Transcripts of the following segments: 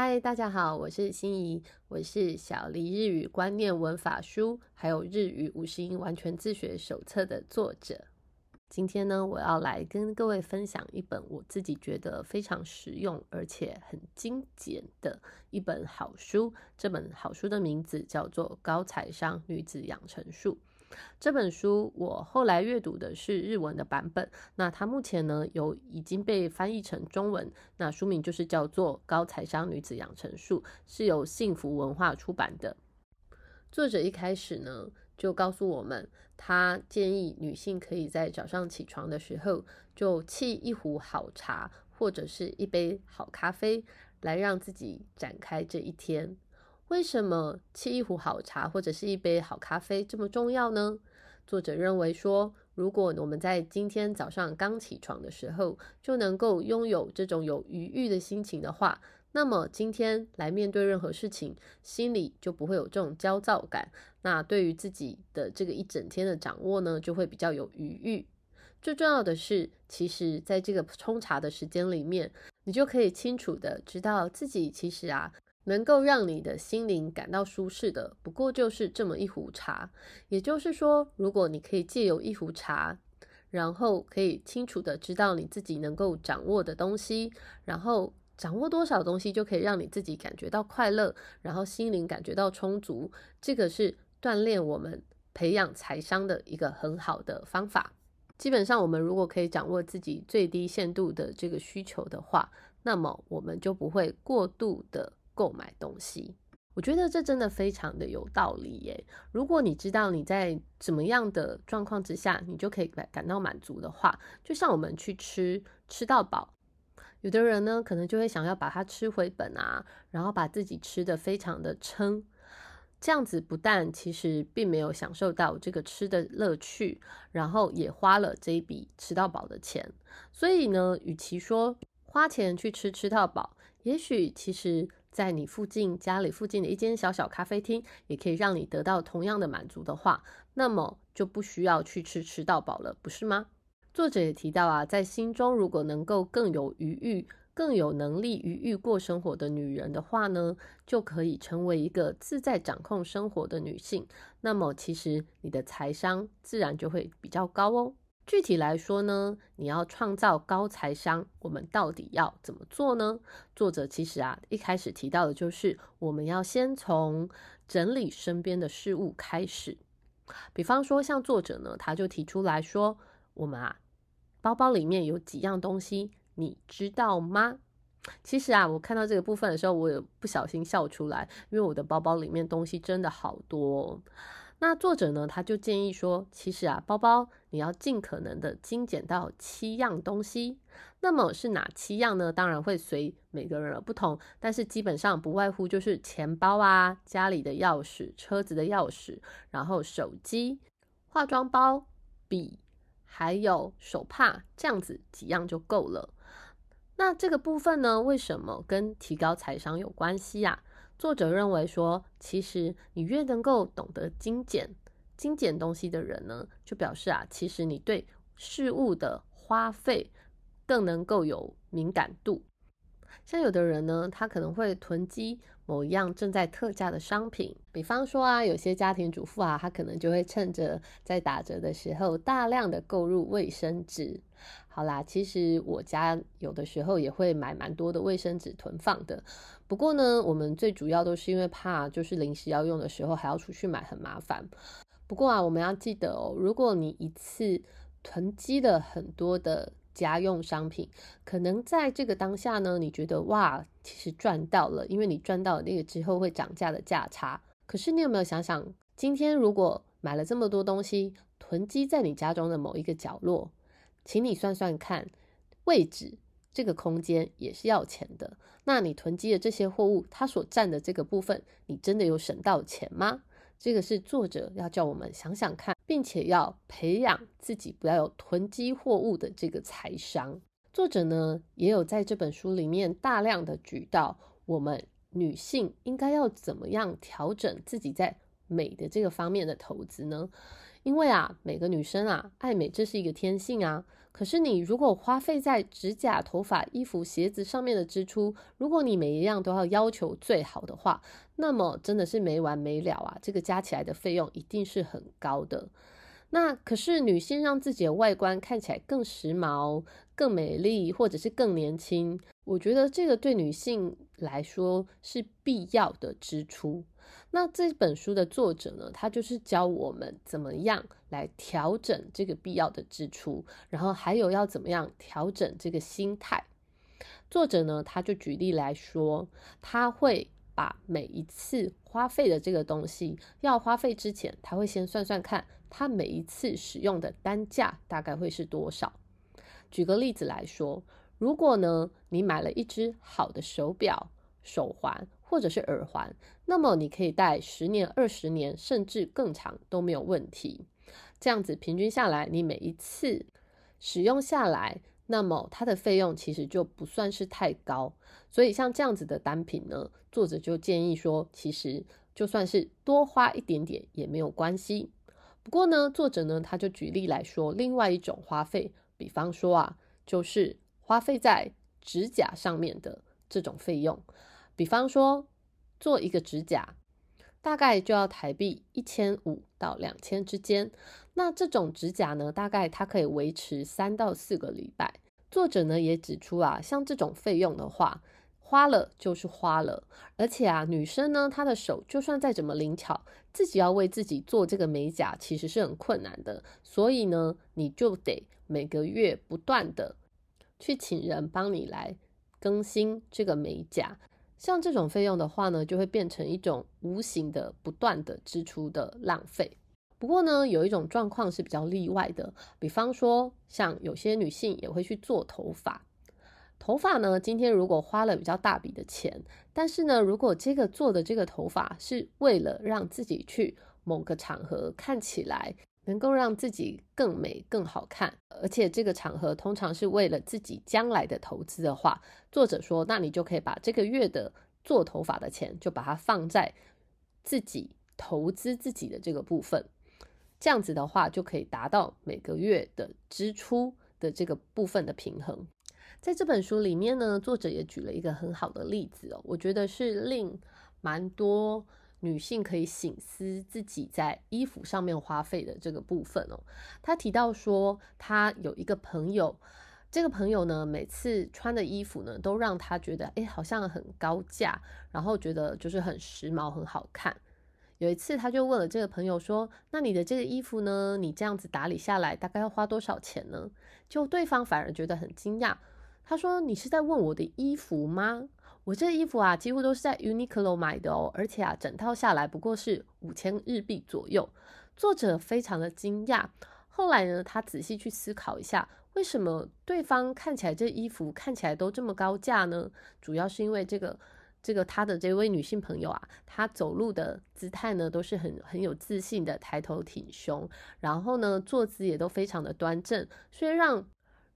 嗨，大家好，我是心怡，我是小黎日语观念文法书，还有日语五十音完全自学手册的作者。今天呢，我要来跟各位分享一本我自己觉得非常实用而且很精简的一本好书。这本好书的名字叫做《高材商女子养成术》。这本书我后来阅读的是日文的版本，那它目前呢有已经被翻译成中文，那书名就是叫做《高财商女子养成术》，是由幸福文化出版的。作者一开始呢就告诉我们，他建议女性可以在早上起床的时候就沏一壶好茶或者是一杯好咖啡，来让自己展开这一天。为什么沏一壶好茶或者是一杯好咖啡这么重要呢？作者认为说，如果我们在今天早上刚起床的时候就能够拥有这种有余裕的心情的话，那么今天来面对任何事情，心里就不会有这种焦躁感。那对于自己的这个一整天的掌握呢，就会比较有余裕。最重要的是，其实在这个冲茶的时间里面，你就可以清楚的知道自己其实啊。能够让你的心灵感到舒适的，不过就是这么一壶茶。也就是说，如果你可以借由一壶茶，然后可以清楚的知道你自己能够掌握的东西，然后掌握多少东西就可以让你自己感觉到快乐，然后心灵感觉到充足。这个是锻炼我们培养财商的一个很好的方法。基本上，我们如果可以掌握自己最低限度的这个需求的话，那么我们就不会过度的。购买东西，我觉得这真的非常的有道理耶。如果你知道你在怎么样的状况之下，你就可以感感到满足的话，就像我们去吃吃到饱，有的人呢可能就会想要把它吃回本啊，然后把自己吃的非常的撑，这样子不但其实并没有享受到这个吃的乐趣，然后也花了这一笔吃到饱的钱。所以呢，与其说花钱去吃吃到饱，也许其实。在你附近家里附近的一间小小咖啡厅，也可以让你得到同样的满足的话，那么就不需要去吃吃到饱了，不是吗？作者也提到啊，在心中如果能够更有余裕、更有能力余裕过生活的女人的话呢，就可以成为一个自在掌控生活的女性。那么其实你的财商自然就会比较高哦。具体来说呢，你要创造高财商，我们到底要怎么做呢？作者其实啊，一开始提到的就是我们要先从整理身边的事物开始。比方说，像作者呢，他就提出来说，我们啊，包包里面有几样东西，你知道吗？其实啊，我看到这个部分的时候，我也不小心笑出来，因为我的包包里面东西真的好多。那作者呢，他就建议说，其实啊，包包你要尽可能的精简到七样东西。那么是哪七样呢？当然会随每个人而不同，但是基本上不外乎就是钱包啊、家里的钥匙、车子的钥匙，然后手机、化妆包、笔，还有手帕，这样子几样就够了。那这个部分呢，为什么跟提高财商有关系呀？作者认为说，其实你越能够懂得精简、精简东西的人呢，就表示啊，其实你对事物的花费更能够有敏感度。像有的人呢，他可能会囤积某一样正在特价的商品，比方说啊，有些家庭主妇啊，他可能就会趁着在打折的时候，大量的购入卫生纸。好啦，其实我家有的时候也会买蛮多的卫生纸囤放的，不过呢，我们最主要都是因为怕就是临时要用的时候还要出去买，很麻烦。不过啊，我们要记得哦，如果你一次囤积了很多的。家用商品可能在这个当下呢，你觉得哇，其实赚到了，因为你赚到了那个之后会涨价的价差。可是你有没有想想，今天如果买了这么多东西囤积在你家中的某一个角落，请你算算看，位置这个空间也是要钱的。那你囤积的这些货物，它所占的这个部分，你真的有省到钱吗？这个是作者要叫我们想想看，并且要培养自己不要有囤积货物的这个财商。作者呢也有在这本书里面大量的举到，我们女性应该要怎么样调整自己在美的这个方面的投资呢？因为啊，每个女生啊，爱美这是一个天性啊。可是你如果花费在指甲、头发、衣服、鞋子上面的支出，如果你每一样都要要求最好的话，那么真的是没完没了啊！这个加起来的费用一定是很高的。那可是女性让自己的外观看起来更时髦、更美丽，或者是更年轻，我觉得这个对女性来说是必要的支出。那这本书的作者呢，他就是教我们怎么样来调整这个必要的支出，然后还有要怎么样调整这个心态。作者呢，他就举例来说，他会。把每一次花费的这个东西要花费之前，他会先算算看，他每一次使用的单价大概会是多少。举个例子来说，如果呢你买了一只好的手表、手环或者是耳环，那么你可以戴十年、二十年，甚至更长都没有问题。这样子平均下来，你每一次使用下来。那么它的费用其实就不算是太高，所以像这样子的单品呢，作者就建议说，其实就算是多花一点点也没有关系。不过呢，作者呢他就举例来说，另外一种花费，比方说啊，就是花费在指甲上面的这种费用，比方说做一个指甲。大概就要台币一千五到两千之间。那这种指甲呢，大概它可以维持三到四个礼拜。作者呢也指出啊，像这种费用的话，花了就是花了。而且啊，女生呢，她的手就算再怎么灵巧，自己要为自己做这个美甲，其实是很困难的。所以呢，你就得每个月不断的去请人帮你来更新这个美甲。像这种费用的话呢，就会变成一种无形的、不断的支出的浪费。不过呢，有一种状况是比较例外的，比方说，像有些女性也会去做头发。头发呢，今天如果花了比较大笔的钱，但是呢，如果这个做的这个头发是为了让自己去某个场合看起来。能够让自己更美、更好看，而且这个场合通常是为了自己将来的投资的话，作者说，那你就可以把这个月的做头发的钱，就把它放在自己投资自己的这个部分，这样子的话就可以达到每个月的支出的这个部分的平衡。在这本书里面呢，作者也举了一个很好的例子哦，我觉得是令蛮多。女性可以醒思自己在衣服上面花费的这个部分哦。她提到说，她有一个朋友，这个朋友呢，每次穿的衣服呢，都让她觉得，哎，好像很高价，然后觉得就是很时髦、很好看。有一次，他就问了这个朋友说：“那你的这个衣服呢？你这样子打理下来，大概要花多少钱呢？”就对方反而觉得很惊讶，他说：“你是在问我的衣服吗？”我这衣服啊，几乎都是在 Uniqlo 买的哦，而且啊，整套下来不过是五千日币左右。作者非常的惊讶。后来呢，他仔细去思考一下，为什么对方看起来这衣服看起来都这么高价呢？主要是因为这个这个他的这位女性朋友啊，她走路的姿态呢都是很很有自信的，抬头挺胸，然后呢坐姿也都非常的端正，所以让。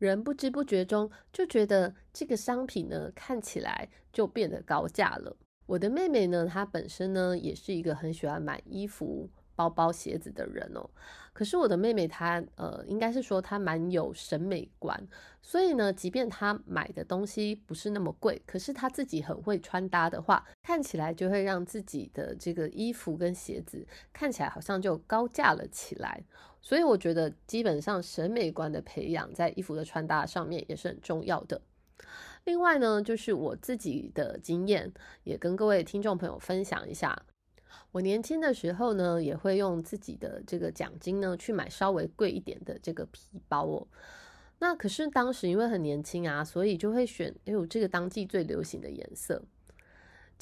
人不知不觉中就觉得这个商品呢看起来就变得高价了。我的妹妹呢，她本身呢也是一个很喜欢买衣服。包包、鞋子的人哦，可是我的妹妹她呃，应该是说她蛮有审美观，所以呢，即便她买的东西不是那么贵，可是她自己很会穿搭的话，看起来就会让自己的这个衣服跟鞋子看起来好像就高价了起来。所以我觉得，基本上审美观的培养在衣服的穿搭上面也是很重要的。另外呢，就是我自己的经验，也跟各位听众朋友分享一下。我年轻的时候呢，也会用自己的这个奖金呢，去买稍微贵一点的这个皮包哦。那可是当时因为很年轻啊，所以就会选，哎呦，这个当季最流行的颜色。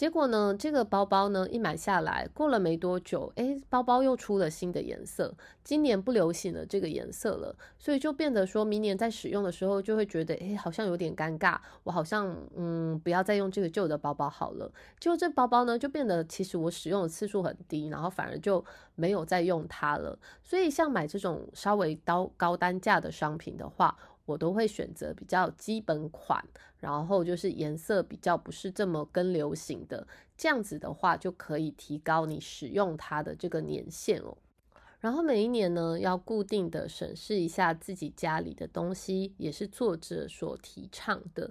结果呢，这个包包呢一买下来，过了没多久，哎，包包又出了新的颜色，今年不流行了这个颜色了，所以就变得说明年在使用的时候就会觉得，哎，好像有点尴尬，我好像嗯，不要再用这个旧的包包好了。就这包包呢，就变得其实我使用的次数很低，然后反而就没有再用它了。所以像买这种稍微高高单价的商品的话，我都会选择比较基本款，然后就是颜色比较不是这么跟流行的，这样子的话就可以提高你使用它的这个年限哦。然后每一年呢，要固定的审视一下自己家里的东西，也是作者所提倡的。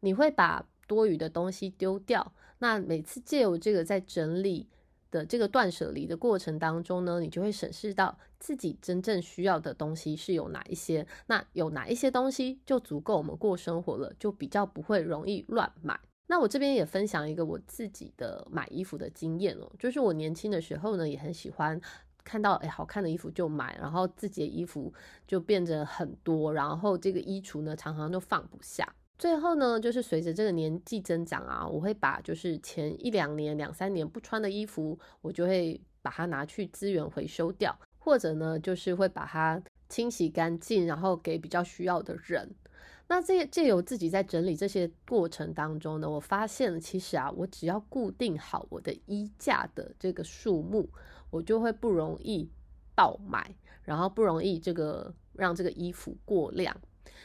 你会把多余的东西丢掉，那每次借由这个在整理的这个断舍离的过程当中呢，你就会审视到自己真正需要的东西是有哪一些，那有哪一些东西就足够我们过生活了，就比较不会容易乱买。那我这边也分享一个我自己的买衣服的经验哦，就是我年轻的时候呢，也很喜欢。看到哎好看的衣服就买，然后自己的衣服就变得很多，然后这个衣橱呢常常就放不下。最后呢，就是随着这个年纪增长啊，我会把就是前一两年、两三年不穿的衣服，我就会把它拿去资源回收掉，或者呢就是会把它清洗干净，然后给比较需要的人。那这借由自己在整理这些过程当中呢，我发现其实啊，我只要固定好我的衣架的这个数目。我就会不容易爆买，然后不容易这个让这个衣服过量。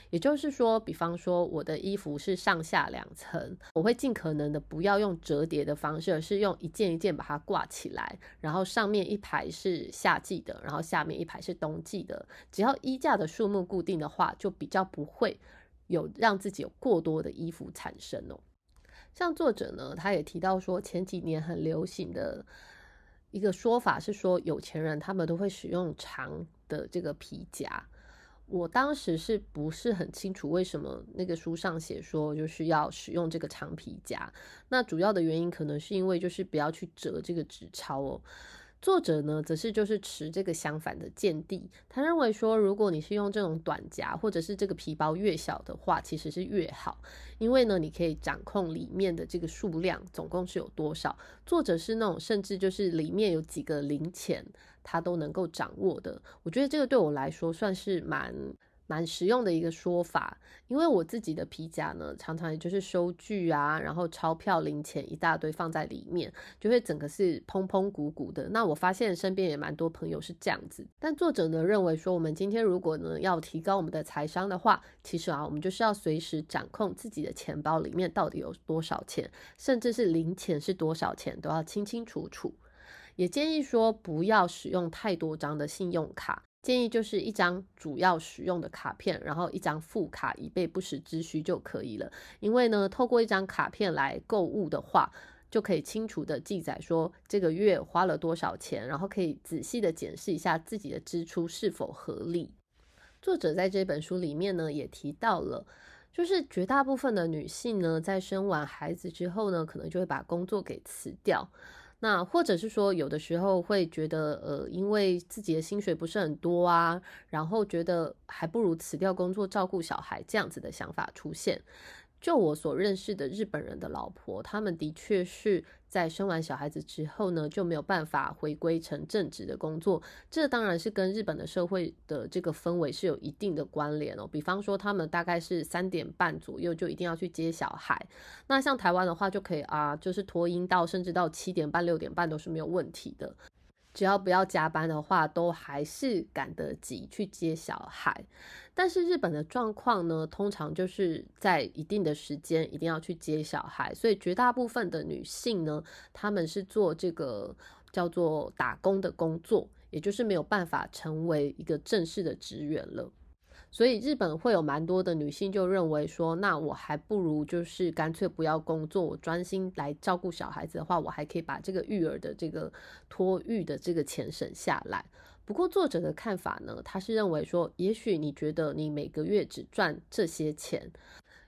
也就是说，比方说我的衣服是上下两层，我会尽可能的不要用折叠的方式，而是用一件一件把它挂起来，然后上面一排是夏季的，然后下面一排是冬季的。只要衣架的数目固定的话，就比较不会有让自己有过多的衣服产生哦。像作者呢，他也提到说，前几年很流行的。一个说法是说，有钱人他们都会使用长的这个皮夹。我当时是不是很清楚为什么那个书上写说就是要使用这个长皮夹？那主要的原因可能是因为就是不要去折这个纸钞哦。作者呢，则是就是持这个相反的见地。他认为说，如果你是用这种短夹，或者是这个皮包越小的话，其实是越好，因为呢，你可以掌控里面的这个数量总共是有多少。作者是那种甚至就是里面有几个零钱，他都能够掌握的。我觉得这个对我来说算是蛮。蛮实用的一个说法，因为我自己的皮夹呢，常常也就是收据啊，然后钞票、零钱一大堆放在里面，就会整个是砰砰鼓鼓的。那我发现身边也蛮多朋友是这样子，但作者呢认为说，我们今天如果呢要提高我们的财商的话，其实啊，我们就是要随时掌控自己的钱包里面到底有多少钱，甚至是零钱是多少钱都要清清楚楚。也建议说，不要使用太多张的信用卡。建议就是一张主要使用的卡片，然后一张副卡以备不时之需就可以了。因为呢，透过一张卡片来购物的话，就可以清楚的记载说这个月花了多少钱，然后可以仔细的检视一下自己的支出是否合理。作者在这本书里面呢，也提到了，就是绝大部分的女性呢，在生完孩子之后呢，可能就会把工作给辞掉。那或者是说，有的时候会觉得，呃，因为自己的薪水不是很多啊，然后觉得还不如辞掉工作照顾小孩这样子的想法出现。就我所认识的日本人的老婆，他们的确是在生完小孩子之后呢，就没有办法回归成正职的工作。这当然是跟日本的社会的这个氛围是有一定的关联哦。比方说，他们大概是三点半左右就一定要去接小孩，那像台湾的话就可以啊，就是拖音到甚至到七点半、六点半都是没有问题的。只要不要加班的话，都还是赶得及去接小孩。但是日本的状况呢，通常就是在一定的时间一定要去接小孩，所以绝大部分的女性呢，她们是做这个叫做打工的工作，也就是没有办法成为一个正式的职员了。所以日本会有蛮多的女性就认为说，那我还不如就是干脆不要工作，我专心来照顾小孩子的话，我还可以把这个育儿的这个托育的这个钱省下来。不过作者的看法呢，他是认为说，也许你觉得你每个月只赚这些钱。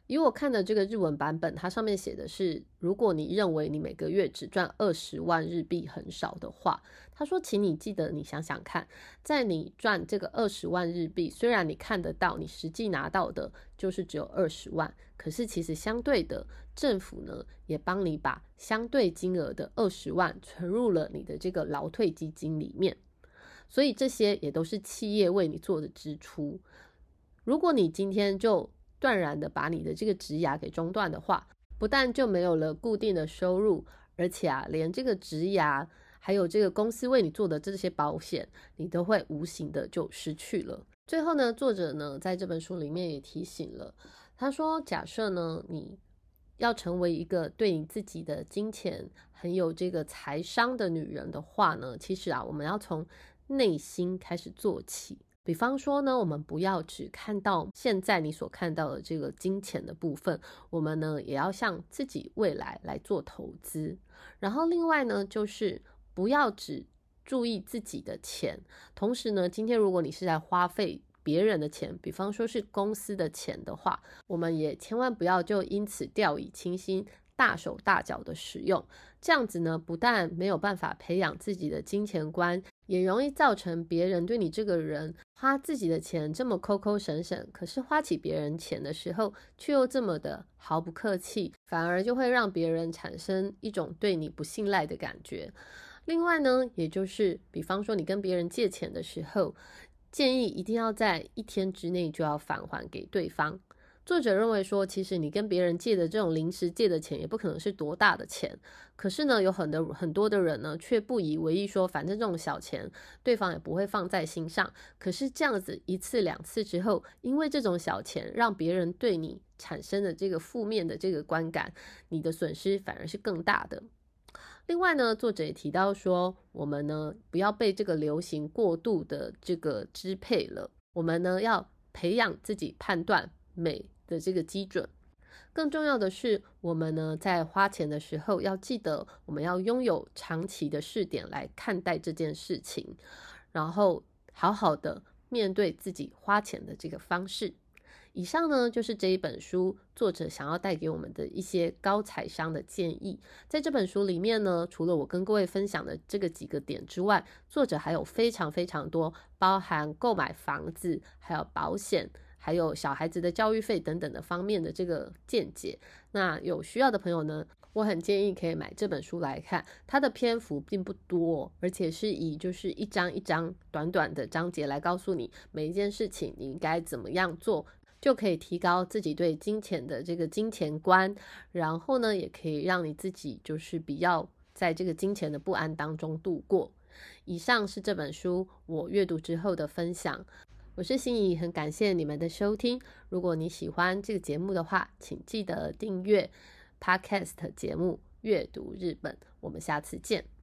以我看的这个日文版本，它上面写的是，如果你认为你每个月只赚二十万日币很少的话，他说，请你记得，你想想看，在你赚这个二十万日币，虽然你看得到，你实际拿到的就是只有二十万，可是其实相对的，政府呢也帮你把相对金额的二十万存入了你的这个劳退基金里面，所以这些也都是企业为你做的支出。如果你今天就断然的把你的这个职涯给中断的话，不但就没有了固定的收入，而且啊，连这个职涯还有这个公司为你做的这些保险，你都会无形的就失去了。最后呢，作者呢在这本书里面也提醒了，他说：假设呢你要成为一个对你自己的金钱很有这个财商的女人的话呢，其实啊，我们要从内心开始做起。比方说呢，我们不要只看到现在你所看到的这个金钱的部分，我们呢也要向自己未来来做投资。然后另外呢，就是不要只注意自己的钱，同时呢，今天如果你是在花费别人的钱，比方说是公司的钱的话，我们也千万不要就因此掉以轻心。大手大脚的使用，这样子呢，不但没有办法培养自己的金钱观，也容易造成别人对你这个人花自己的钱这么抠抠省省，可是花起别人钱的时候却又这么的毫不客气，反而就会让别人产生一种对你不信赖的感觉。另外呢，也就是比方说你跟别人借钱的时候，建议一定要在一天之内就要返还给对方。作者认为说，其实你跟别人借的这种临时借的钱，也不可能是多大的钱。可是呢，有很多很多的人呢，却不以为意，说反正这种小钱，对方也不会放在心上。可是这样子一次两次之后，因为这种小钱，让别人对你产生的这个负面的这个观感，你的损失反而是更大的。另外呢，作者也提到说，我们呢不要被这个流行过度的这个支配了，我们呢要培养自己判断美。的这个基准，更重要的是，我们呢在花钱的时候要记得，我们要拥有长期的视点来看待这件事情，然后好好的面对自己花钱的这个方式。以上呢就是这一本书作者想要带给我们的一些高财商的建议。在这本书里面呢，除了我跟各位分享的这个几个点之外，作者还有非常非常多，包含购买房子，还有保险。还有小孩子的教育费等等的方面的这个见解，那有需要的朋友呢，我很建议可以买这本书来看。它的篇幅并不多，而且是以就是一章一章短短的章节来告诉你每一件事情你应该怎么样做，就可以提高自己对金钱的这个金钱观，然后呢，也可以让你自己就是比较在这个金钱的不安当中度过。以上是这本书我阅读之后的分享。我是心仪，很感谢你们的收听。如果你喜欢这个节目的话，请记得订阅 Podcast 节目《阅读日本》。我们下次见。